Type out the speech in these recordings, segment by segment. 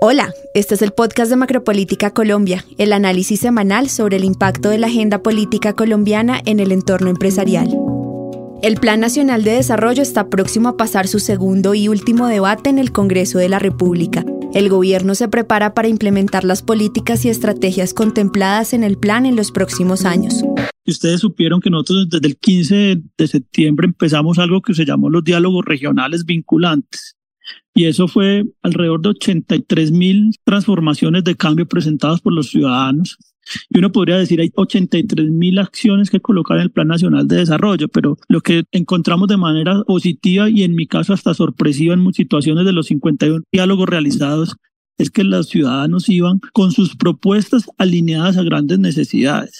Hola, este es el podcast de Macropolítica Colombia, el análisis semanal sobre el impacto de la agenda política colombiana en el entorno empresarial. El Plan Nacional de Desarrollo está próximo a pasar su segundo y último debate en el Congreso de la República. El gobierno se prepara para implementar las políticas y estrategias contempladas en el plan en los próximos años. Ustedes supieron que nosotros desde el 15 de septiembre empezamos algo que se llamó los diálogos regionales vinculantes y eso fue alrededor de 83 mil transformaciones de cambio presentadas por los ciudadanos. Y uno podría decir, hay 83 mil acciones que colocar en el Plan Nacional de Desarrollo, pero lo que encontramos de manera positiva y en mi caso hasta sorpresiva en situaciones de los 51 diálogos realizados es que los ciudadanos iban con sus propuestas alineadas a grandes necesidades.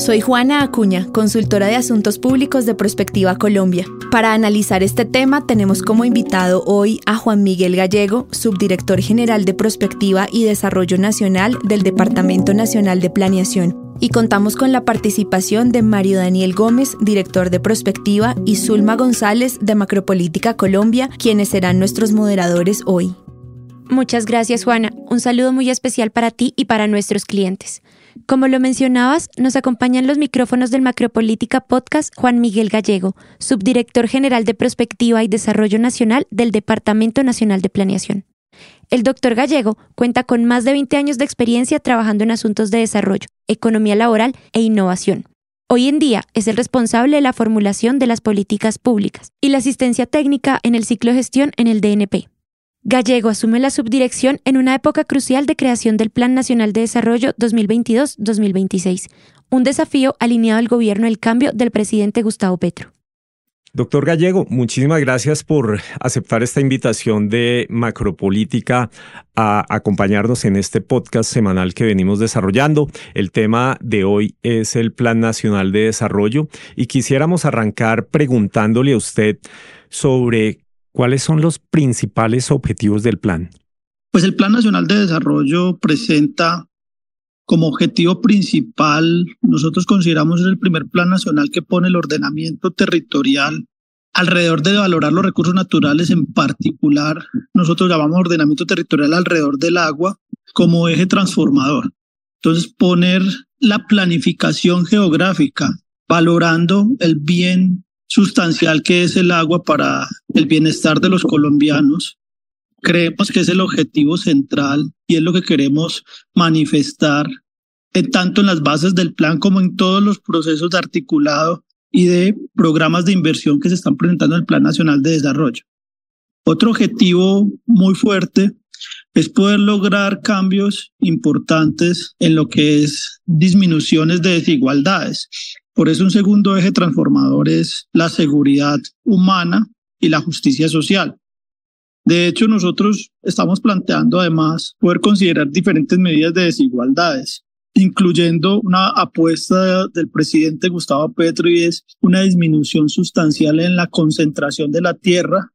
Soy Juana Acuña, consultora de Asuntos Públicos de Prospectiva Colombia. Para analizar este tema tenemos como invitado hoy a Juan Miguel Gallego, subdirector general de Prospectiva y Desarrollo Nacional del Departamento Nacional de Planeación. Y contamos con la participación de Mario Daniel Gómez, director de Prospectiva, y Zulma González de Macropolítica Colombia, quienes serán nuestros moderadores hoy. Muchas gracias, Juana. Un saludo muy especial para ti y para nuestros clientes. Como lo mencionabas, nos acompañan los micrófonos del Macropolítica Podcast Juan Miguel Gallego, subdirector general de Prospectiva y Desarrollo Nacional del Departamento Nacional de Planeación. El doctor Gallego cuenta con más de 20 años de experiencia trabajando en asuntos de desarrollo, economía laboral e innovación. Hoy en día es el responsable de la formulación de las políticas públicas y la asistencia técnica en el ciclo de gestión en el DNP. Gallego asume la subdirección en una época crucial de creación del Plan Nacional de Desarrollo 2022-2026, un desafío alineado al gobierno del cambio del presidente Gustavo Petro. Doctor Gallego, muchísimas gracias por aceptar esta invitación de Macropolítica a acompañarnos en este podcast semanal que venimos desarrollando. El tema de hoy es el Plan Nacional de Desarrollo y quisiéramos arrancar preguntándole a usted sobre ¿Cuáles son los principales objetivos del plan? Pues el Plan Nacional de Desarrollo presenta como objetivo principal, nosotros consideramos es el primer plan nacional que pone el ordenamiento territorial alrededor de valorar los recursos naturales, en particular, nosotros llamamos ordenamiento territorial alrededor del agua como eje transformador. Entonces, poner la planificación geográfica, valorando el bien sustancial que es el agua para el bienestar de los colombianos. Creemos que es el objetivo central y es lo que queremos manifestar en tanto en las bases del plan como en todos los procesos de articulado y de programas de inversión que se están presentando en el Plan Nacional de Desarrollo. Otro objetivo muy fuerte es poder lograr cambios importantes en lo que es disminuciones de desigualdades. Por eso un segundo eje transformador es la seguridad humana y la justicia social. De hecho, nosotros estamos planteando además poder considerar diferentes medidas de desigualdades, incluyendo una apuesta del presidente Gustavo Petro y es una disminución sustancial en la concentración de la tierra,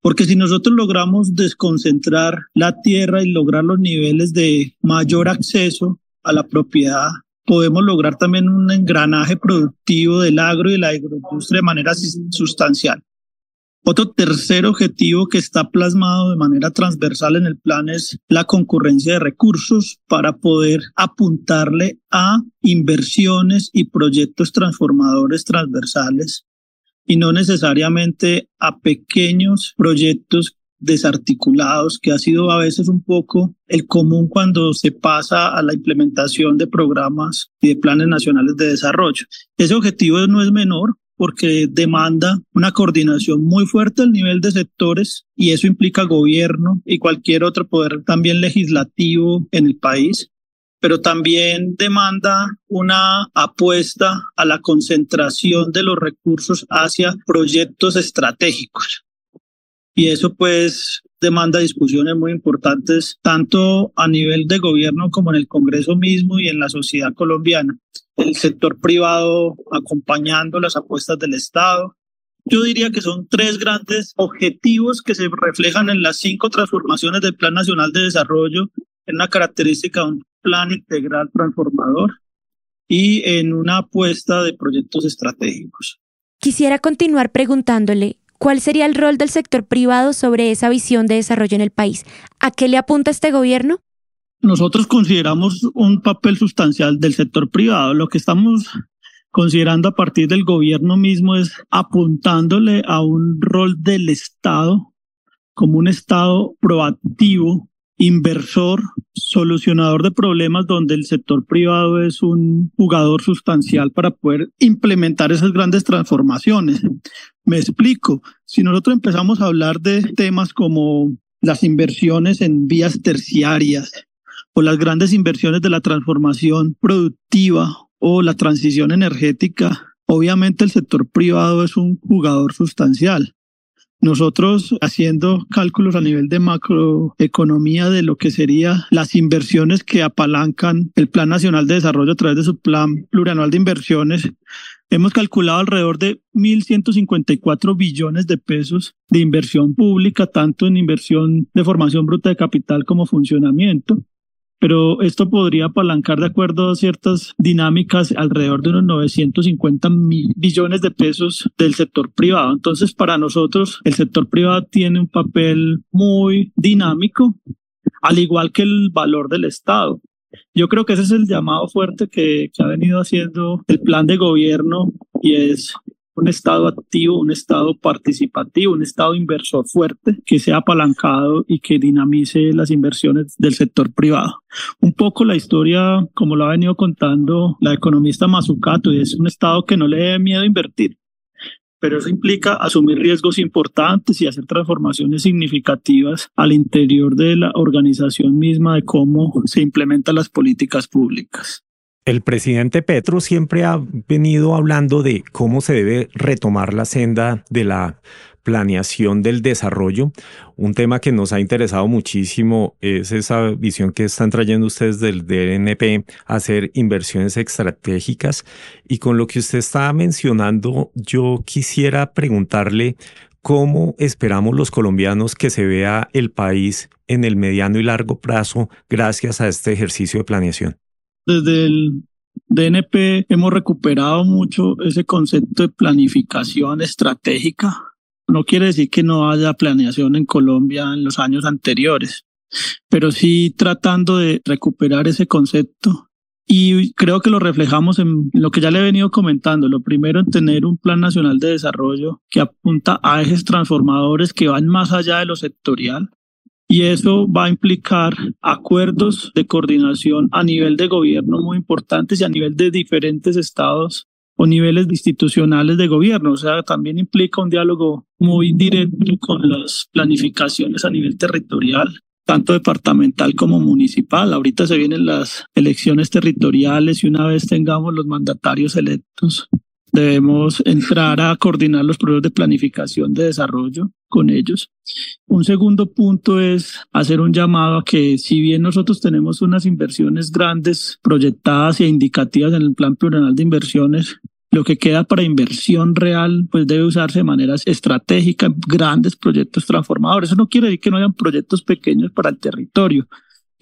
porque si nosotros logramos desconcentrar la tierra y lograr los niveles de mayor acceso a la propiedad podemos lograr también un engranaje productivo del agro y de la agroindustria de manera sustancial. Otro tercer objetivo que está plasmado de manera transversal en el plan es la concurrencia de recursos para poder apuntarle a inversiones y proyectos transformadores transversales y no necesariamente a pequeños proyectos desarticulados, que ha sido a veces un poco el común cuando se pasa a la implementación de programas y de planes nacionales de desarrollo. Ese objetivo no es menor porque demanda una coordinación muy fuerte al nivel de sectores y eso implica gobierno y cualquier otro poder también legislativo en el país pero también demanda una apuesta a la concentración de los recursos hacia proyectos estratégicos. Y eso pues demanda discusiones muy importantes tanto a nivel de gobierno como en el Congreso mismo y en la sociedad colombiana. El sector privado acompañando las apuestas del Estado. Yo diría que son tres grandes objetivos que se reflejan en las cinco transformaciones del Plan Nacional de Desarrollo, en una característica de un plan integral transformador y en una apuesta de proyectos estratégicos. Quisiera continuar preguntándole ¿Cuál sería el rol del sector privado sobre esa visión de desarrollo en el país? ¿A qué le apunta este gobierno? Nosotros consideramos un papel sustancial del sector privado. Lo que estamos considerando a partir del gobierno mismo es apuntándole a un rol del Estado como un Estado proactivo, inversor, solucionador de problemas donde el sector privado es un jugador sustancial para poder implementar esas grandes transformaciones. Me explico, si nosotros empezamos a hablar de temas como las inversiones en vías terciarias o las grandes inversiones de la transformación productiva o la transición energética, obviamente el sector privado es un jugador sustancial. Nosotros haciendo cálculos a nivel de macroeconomía de lo que serían las inversiones que apalancan el Plan Nacional de Desarrollo a través de su Plan Plurianual de Inversiones, hemos calculado alrededor de 1.154 billones de pesos de inversión pública, tanto en inversión de formación bruta de capital como funcionamiento pero esto podría apalancar de acuerdo a ciertas dinámicas alrededor de unos 950 mil billones de pesos del sector privado. Entonces, para nosotros, el sector privado tiene un papel muy dinámico, al igual que el valor del Estado. Yo creo que ese es el llamado fuerte que, que ha venido haciendo el plan de gobierno y es un Estado activo, un Estado participativo, un Estado inversor fuerte que sea apalancado y que dinamice las inversiones del sector privado. Un poco la historia, como lo ha venido contando la economista Mazzucato, es un Estado que no le dé miedo a invertir, pero eso implica asumir riesgos importantes y hacer transformaciones significativas al interior de la organización misma de cómo se implementan las políticas públicas. El presidente Petro siempre ha venido hablando de cómo se debe retomar la senda de la planeación del desarrollo. Un tema que nos ha interesado muchísimo es esa visión que están trayendo ustedes del DNP, hacer inversiones estratégicas. Y con lo que usted estaba mencionando, yo quisiera preguntarle cómo esperamos los colombianos que se vea el país en el mediano y largo plazo gracias a este ejercicio de planeación. Desde el DNP hemos recuperado mucho ese concepto de planificación estratégica. No quiere decir que no haya planeación en Colombia en los años anteriores, pero sí tratando de recuperar ese concepto. Y creo que lo reflejamos en lo que ya le he venido comentando. Lo primero en tener un plan nacional de desarrollo que apunta a ejes transformadores que van más allá de lo sectorial, y eso va a implicar acuerdos de coordinación a nivel de gobierno muy importantes y a nivel de diferentes estados o niveles institucionales de gobierno. O sea, también implica un diálogo muy directo con las planificaciones a nivel territorial, tanto departamental como municipal. Ahorita se vienen las elecciones territoriales y una vez tengamos los mandatarios electos, debemos entrar a coordinar los procesos de planificación de desarrollo con ellos. Un segundo punto es hacer un llamado a que si bien nosotros tenemos unas inversiones grandes proyectadas e indicativas en el plan plurianual de inversiones, lo que queda para inversión real, pues debe usarse de manera estratégica, grandes proyectos transformadores. Eso no quiere decir que no hayan proyectos pequeños para el territorio,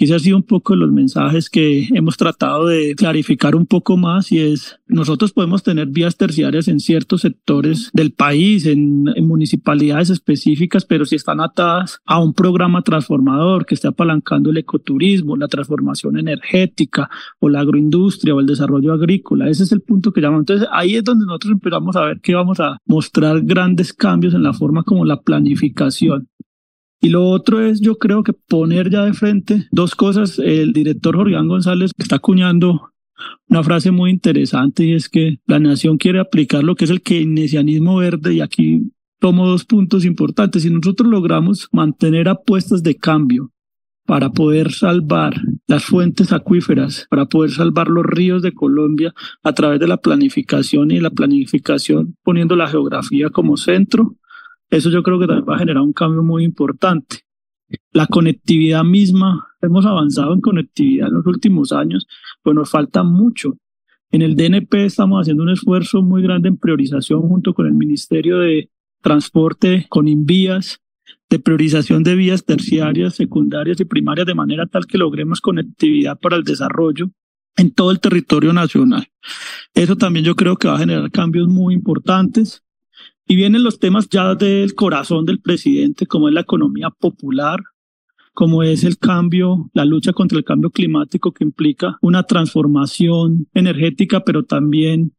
ese ha sido un poco los mensajes que hemos tratado de clarificar un poco más y es, nosotros podemos tener vías terciarias en ciertos sectores del país, en, municipalidades específicas, pero si están atadas a un programa transformador que esté apalancando el ecoturismo, la transformación energética o la agroindustria o el desarrollo agrícola, ese es el punto que llamamos. Entonces ahí es donde nosotros empezamos a ver que vamos a mostrar grandes cambios en la forma como la planificación y lo otro es, yo creo que poner ya de frente dos cosas. El director Jorge González está acuñando una frase muy interesante y es que la nación quiere aplicar lo que es el keynesianismo verde y aquí tomo dos puntos importantes. Si nosotros logramos mantener apuestas de cambio para poder salvar las fuentes acuíferas, para poder salvar los ríos de Colombia a través de la planificación y la planificación poniendo la geografía como centro, eso yo creo que también va a generar un cambio muy importante. La conectividad misma, hemos avanzado en conectividad en los últimos años, pero nos falta mucho. En el DNP estamos haciendo un esfuerzo muy grande en priorización junto con el Ministerio de Transporte, con Invías, de priorización de vías terciarias, secundarias y primarias, de manera tal que logremos conectividad para el desarrollo en todo el territorio nacional. Eso también yo creo que va a generar cambios muy importantes Y vienen los temas ya del corazón del presidente, como es la economía popular, como es el cambio, la lucha contra el cambio climático que implica una transformación energética, pero también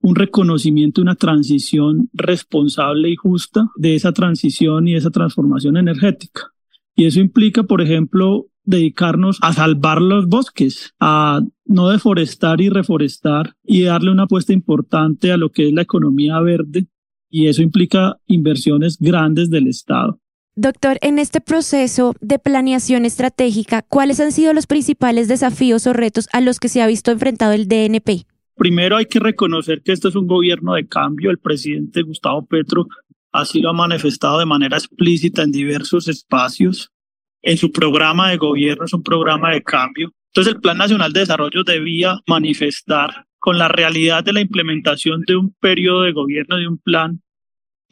un reconocimiento, una transición responsable y justa de esa transición y esa transformación energética. Y eso implica, por ejemplo, dedicarnos a salvar los bosques, a no deforestar y reforestar y darle una apuesta importante a lo que es la economía verde. Y eso implica inversiones grandes del Estado. Doctor, en este proceso de planeación estratégica, ¿cuáles han sido los principales desafíos o retos a los que se ha visto enfrentado el DNP? Primero hay que reconocer que este es un gobierno de cambio. El presidente Gustavo Petro así lo ha manifestado de manera explícita en diversos espacios. En su programa de gobierno es un programa de cambio. Entonces el Plan Nacional de Desarrollo debía manifestar con la realidad de la implementación de un periodo de gobierno, de un plan,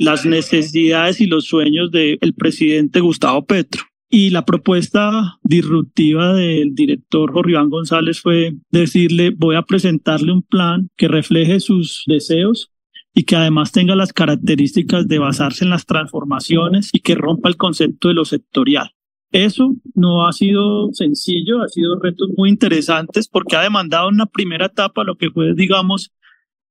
las necesidades y los sueños del presidente Gustavo Petro. Y la propuesta disruptiva del director Jorge González fue decirle, voy a presentarle un plan que refleje sus deseos y que además tenga las características de basarse en las transformaciones y que rompa el concepto de lo sectorial. Eso no ha sido sencillo, ha sido retos muy interesantes porque ha demandado una primera etapa, lo que fue, digamos,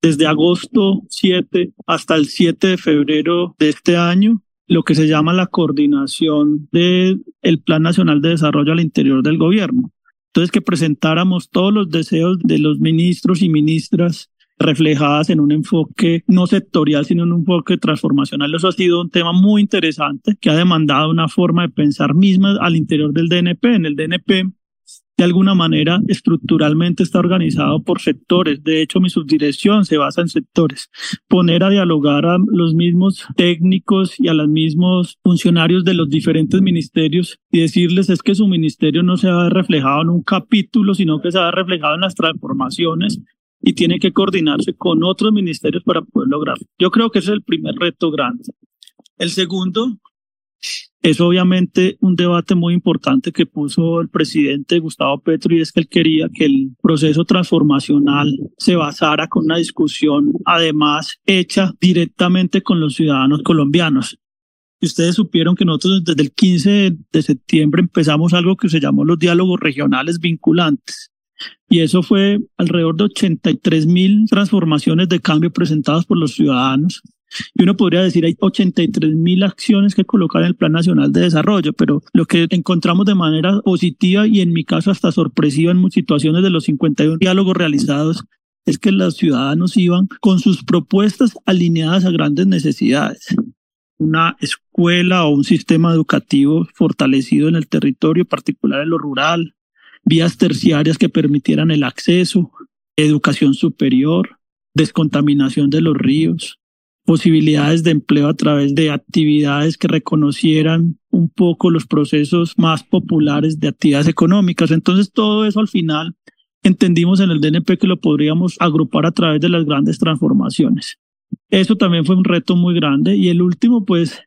desde agosto 7 hasta el 7 de febrero de este año, lo que se llama la coordinación del el Plan Nacional de Desarrollo al interior del gobierno. Entonces, que presentáramos todos los deseos de los ministros y ministras reflejadas en un enfoque no sectorial, sino en un enfoque transformacional. Eso ha sido un tema muy interesante que ha demandado una forma de pensar misma al interior del DNP. En el DNP de alguna manera estructuralmente está organizado por sectores. De hecho, mi subdirección se basa en sectores. Poner a dialogar a los mismos técnicos y a los mismos funcionarios de los diferentes ministerios y decirles es que su ministerio no se va a ver reflejado en un capítulo, sino que se va a ver reflejado en las transformaciones y tiene que coordinarse con otros ministerios para poder lograrlo. Yo creo que ese es el primer reto grande. El segundo es obviamente un debate muy importante que puso el presidente Gustavo Petro y es que él quería que el proceso transformacional se basara con una discusión además hecha directamente con los ciudadanos colombianos. Y ustedes supieron que nosotros desde el 15 de septiembre empezamos algo que se llamó los diálogos regionales vinculantes. Y eso fue alrededor de 83 mil transformaciones de cambio presentadas por los ciudadanos y uno podría decir, hay 83 mil acciones que colocar en el Plan Nacional de Desarrollo, pero lo que encontramos de manera positiva y en mi caso hasta sorpresiva en situaciones de los 51 diálogos realizados es que los ciudadanos iban con sus propuestas alineadas a grandes necesidades. Una escuela o un sistema educativo fortalecido en el territorio, particular en lo rural, vías terciarias que permitieran el acceso, educación superior, descontaminación de los ríos, posibilidades de empleo a través de actividades que reconocieran un poco los procesos más populares de actividades económicas. Entonces todo eso al final entendimos en el DNP que lo podríamos agrupar a través de las grandes transformaciones. Eso también fue un reto muy grande. Y el último, pues,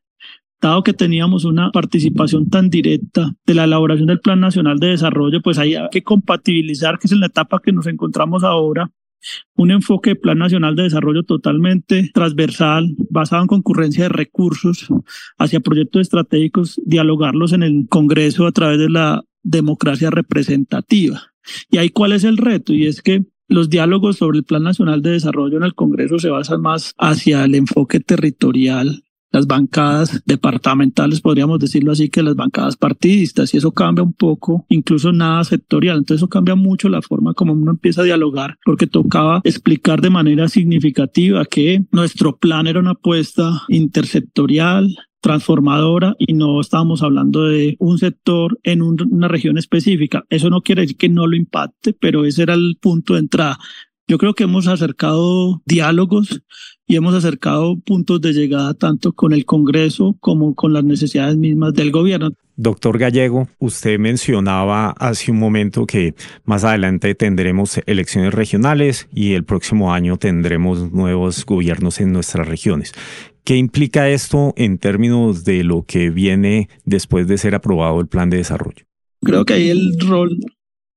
dado que teníamos una participación tan directa de la elaboración del Plan Nacional de Desarrollo, pues hay que compatibilizar, que es en la etapa que nos encontramos ahora, un enfoque de Plan Nacional de Desarrollo totalmente transversal, basado en concurrencia de recursos hacia proyectos estratégicos, dialogarlos en el Congreso a través de la democracia representativa. Y ahí cuál es el reto, y es que los diálogos sobre el Plan Nacional de Desarrollo en el Congreso se basan más hacia el enfoque territorial las bancadas departamentales, podríamos decirlo así, que las bancadas partidistas, y eso cambia un poco, incluso nada sectorial. Entonces eso cambia mucho la forma como uno empieza a dialogar, porque tocaba explicar de manera significativa que nuestro plan era una apuesta intersectorial, transformadora y no estábamos hablando de un sector en una región específica. Eso no quiere decir que no lo impacte, pero ese era el punto de entrada. Yo creo que hemos acercado diálogos y hemos acercado puntos de llegada tanto con el Congreso como con las necesidades mismas del gobierno. Doctor Gallego, usted mencionaba hace un momento que más adelante tendremos elecciones regionales y el próximo año tendremos nuevos gobiernos en nuestras regiones. ¿Qué implica esto en términos de lo que viene después de ser aprobado el plan de desarrollo? Creo que ahí el rol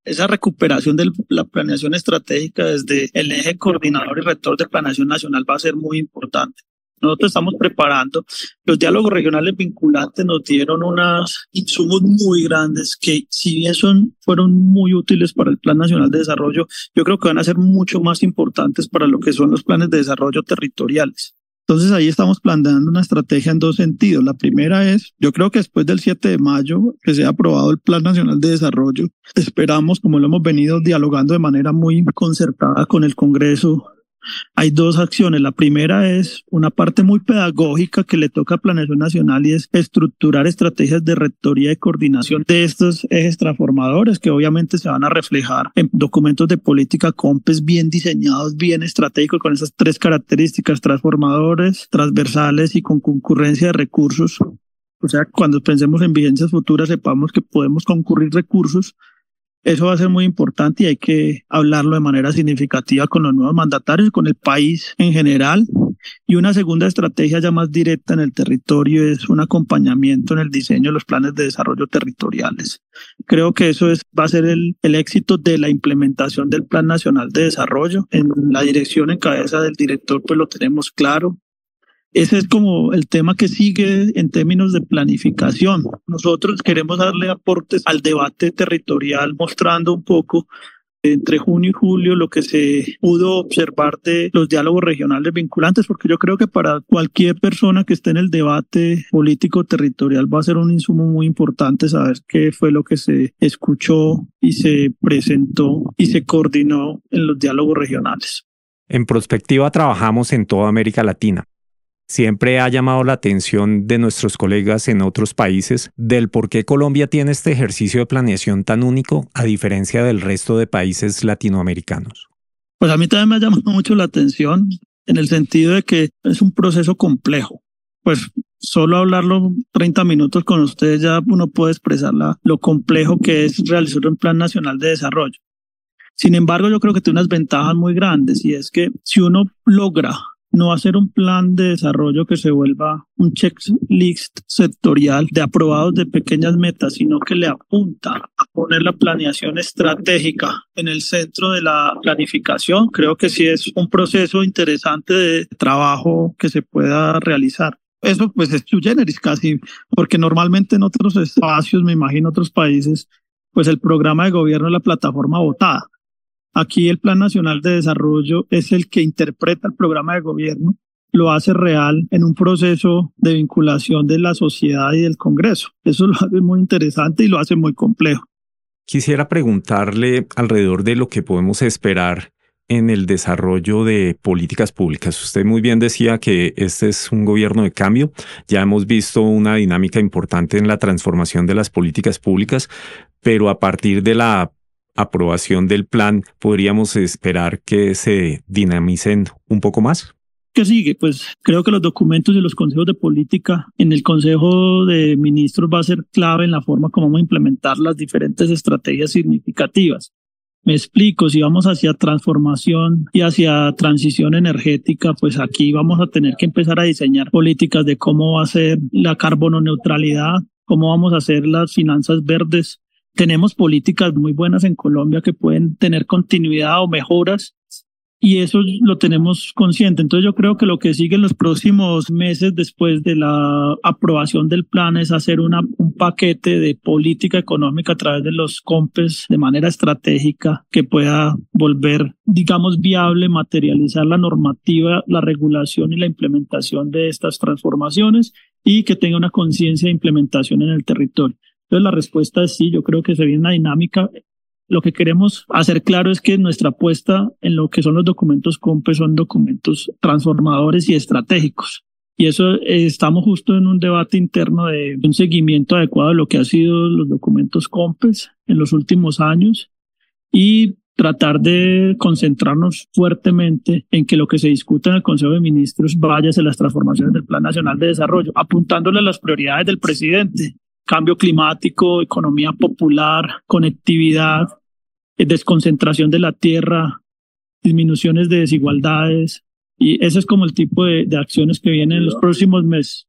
esa recuperación de la planeación estratégica desde el eje coordinador y rector de planeación nacional va a ser muy importante. nosotros estamos preparando. Los diálogos regionales vinculantes nos dieron unos insumos muy grandes que si bien son, fueron muy útiles para el Plan Nacional de Desarrollo, yo creo que van a ser mucho más importantes para lo que son los planes de desarrollo territoriales. Entonces ahí estamos planteando una estrategia en dos sentidos. La primera es, yo creo que después del 7 de mayo, que sea aprobado el Plan Nacional de Desarrollo, esperamos, como lo hemos venido dialogando de manera muy concertada con el Congreso, hay dos acciones. La primera es una parte muy pedagógica que le toca a Planeación Nacional y es estructurar estrategias de rectoría y coordinación de estos ejes transformadores que obviamente se van a reflejar en documentos de política COMPES bien diseñados, bien estratégicos con esas tres características transformadores, transversales y con concurrencia de recursos. O sea, cuando pensemos en vigencias futuras sepamos que podemos concurrir recursos eso va a ser muy importante y hay que hablarlo de manera significativa con los nuevos mandatarios, con el país en general. Y una segunda estrategia ya más directa en el territorio es un acompañamiento en el diseño de los planes de desarrollo territoriales. Creo que eso es, va a ser el, el éxito de la implementación del Plan Nacional de Desarrollo. En la dirección en cabeza del director, pues lo tenemos claro. Ese es como el tema que sigue en términos de planificación. Nosotros queremos darle aportes al debate territorial, mostrando un poco entre junio y julio lo que se pudo observar de los diálogos regionales vinculantes, porque yo creo que para cualquier persona que esté en el debate político territorial va a ser un insumo muy importante saber qué fue lo que se escuchó y se presentó y se coordinó en los diálogos regionales. En Prospectiva trabajamos en toda América Latina siempre ha llamado la atención de nuestros colegas en otros países del por qué Colombia tiene este ejercicio de planeación tan único a diferencia del resto de países latinoamericanos. Pues a mí también me ha llamado mucho la atención en el sentido de que es un proceso complejo. Pues solo hablarlo 30 minutos con ustedes ya uno puede expresar lo complejo que es realizar un plan nacional de desarrollo. Sin embargo, yo creo que tiene unas ventajas muy grandes y es que si uno logra no hacer un plan de desarrollo que se vuelva un checklist sectorial de aprobados de pequeñas metas, sino que le apunta a poner la planeación estratégica en el centro de la planificación. Creo que sí es un proceso interesante de trabajo que se pueda realizar. Eso pues es su generis casi, porque normalmente en otros espacios, me imagino otros países, pues el programa de gobierno es la plataforma votada Aquí el Plan Nacional de Desarrollo es el que interpreta el programa de gobierno, lo hace real en un proceso de vinculación de la sociedad y del Congreso. Eso lo hace muy interesante y lo hace muy complejo. Quisiera preguntarle alrededor de lo que podemos esperar en el desarrollo de políticas públicas. Usted muy bien decía que este es un gobierno de cambio. Ya hemos visto una dinámica importante en la transformación de las políticas públicas, pero a partir de la aprobación del plan, podríamos esperar que se dinamicen un poco más? ¿Qué sigue? Pues creo que los documentos y los consejos de política en el Consejo de Ministros va a ser clave en la forma como vamos a implementar las diferentes estrategias significativas. Me explico, si vamos hacia transformación y hacia transición energética, pues aquí vamos a tener que empezar a diseñar políticas de cómo va a ser la carbono neutralidad, cómo vamos a hacer las finanzas verdes, tenemos políticas muy buenas en Colombia que pueden tener continuidad o mejoras y eso lo tenemos consciente. Entonces yo creo que lo que sigue en los próximos meses después de la aprobación del plan es hacer una, un paquete de política económica a través de los COMPES de manera estratégica que pueda volver, digamos, viable, materializar la normativa, la regulación y la implementación de estas transformaciones y que tenga una conciencia de implementación en el territorio. Entonces la respuesta es sí, yo creo que se viene una dinámica. Lo que queremos hacer claro es que nuestra apuesta en lo que son los documentos COMPE son documentos transformadores y estratégicos. Y eso eh, estamos justo en un debate interno de un seguimiento adecuado de lo que han sido los documentos COMPES en los últimos años y tratar de concentrarnos fuertemente en que lo que se discute en el Consejo de Ministros vaya hacia las transformaciones del Plan Nacional de Desarrollo, apuntándole a las prioridades del presidente cambio climático, economía popular, conectividad, eh, desconcentración de la tierra, disminuciones de desigualdades. Y ese es como el tipo de, de acciones que vienen en los próximos meses.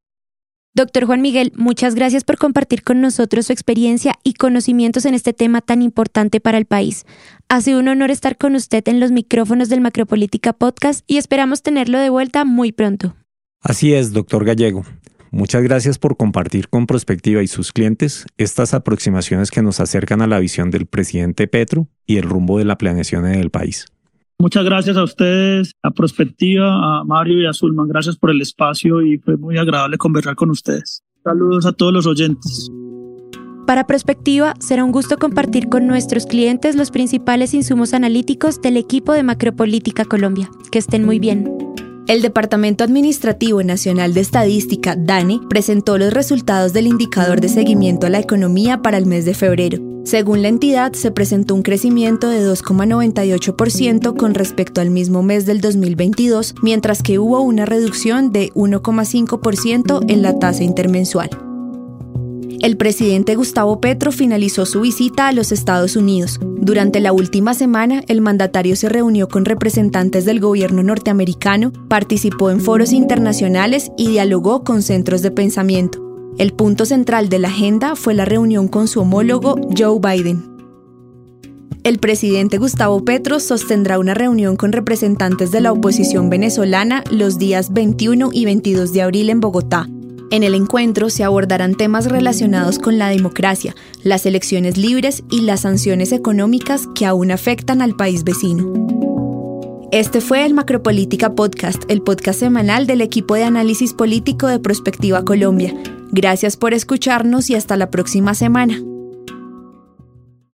Doctor Juan Miguel, muchas gracias por compartir con nosotros su experiencia y conocimientos en este tema tan importante para el país. Ha sido un honor estar con usted en los micrófonos del Macropolítica Podcast y esperamos tenerlo de vuelta muy pronto. Así es, doctor Gallego. Muchas gracias por compartir con Prospectiva y sus clientes estas aproximaciones que nos acercan a la visión del presidente Petro y el rumbo de la planeación en el país. Muchas gracias a ustedes, a Prospectiva, a Mario y a Zulman. Gracias por el espacio y fue muy agradable conversar con ustedes. Saludos a todos los oyentes. Para Prospectiva, será un gusto compartir con nuestros clientes los principales insumos analíticos del equipo de Macropolítica Colombia. Que estén muy bien. El Departamento Administrativo Nacional de Estadística, DANE, presentó los resultados del indicador de seguimiento a la economía para el mes de febrero. Según la entidad, se presentó un crecimiento de 2,98% con respecto al mismo mes del 2022, mientras que hubo una reducción de 1,5% en la tasa intermensual. El presidente Gustavo Petro finalizó su visita a los Estados Unidos. Durante la última semana, el mandatario se reunió con representantes del gobierno norteamericano, participó en foros internacionales y dialogó con centros de pensamiento. El punto central de la agenda fue la reunión con su homólogo Joe Biden. El presidente Gustavo Petro sostendrá una reunión con representantes de la oposición venezolana los días 21 y 22 de abril en Bogotá, en el encuentro se abordarán temas relacionados con la democracia, las elecciones libres y las sanciones económicas que aún afectan al país vecino. Este fue el Macropolítica Podcast, el podcast semanal del equipo de análisis político de Prospectiva Colombia. Gracias por escucharnos y hasta la próxima semana.